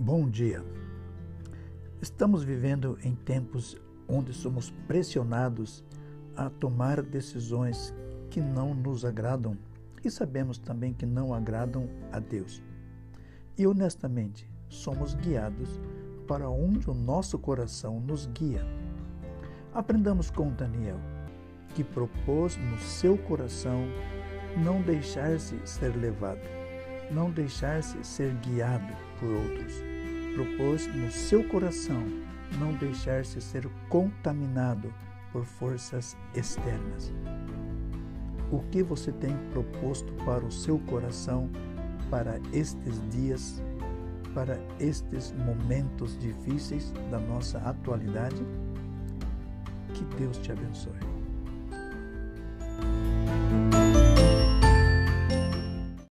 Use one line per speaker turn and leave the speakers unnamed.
Bom dia. Estamos vivendo em tempos onde somos pressionados a tomar decisões que não nos agradam e sabemos também que não agradam a Deus. E honestamente, somos guiados para onde o nosso coração nos guia. Aprendamos com Daniel, que propôs no seu coração não deixar-se ser levado, não deixar-se ser guiado por outros. Propôs no seu coração não deixar-se ser contaminado por forças externas. O que você tem proposto para o seu coração para estes dias, para estes momentos difíceis da nossa atualidade? Que Deus te abençoe.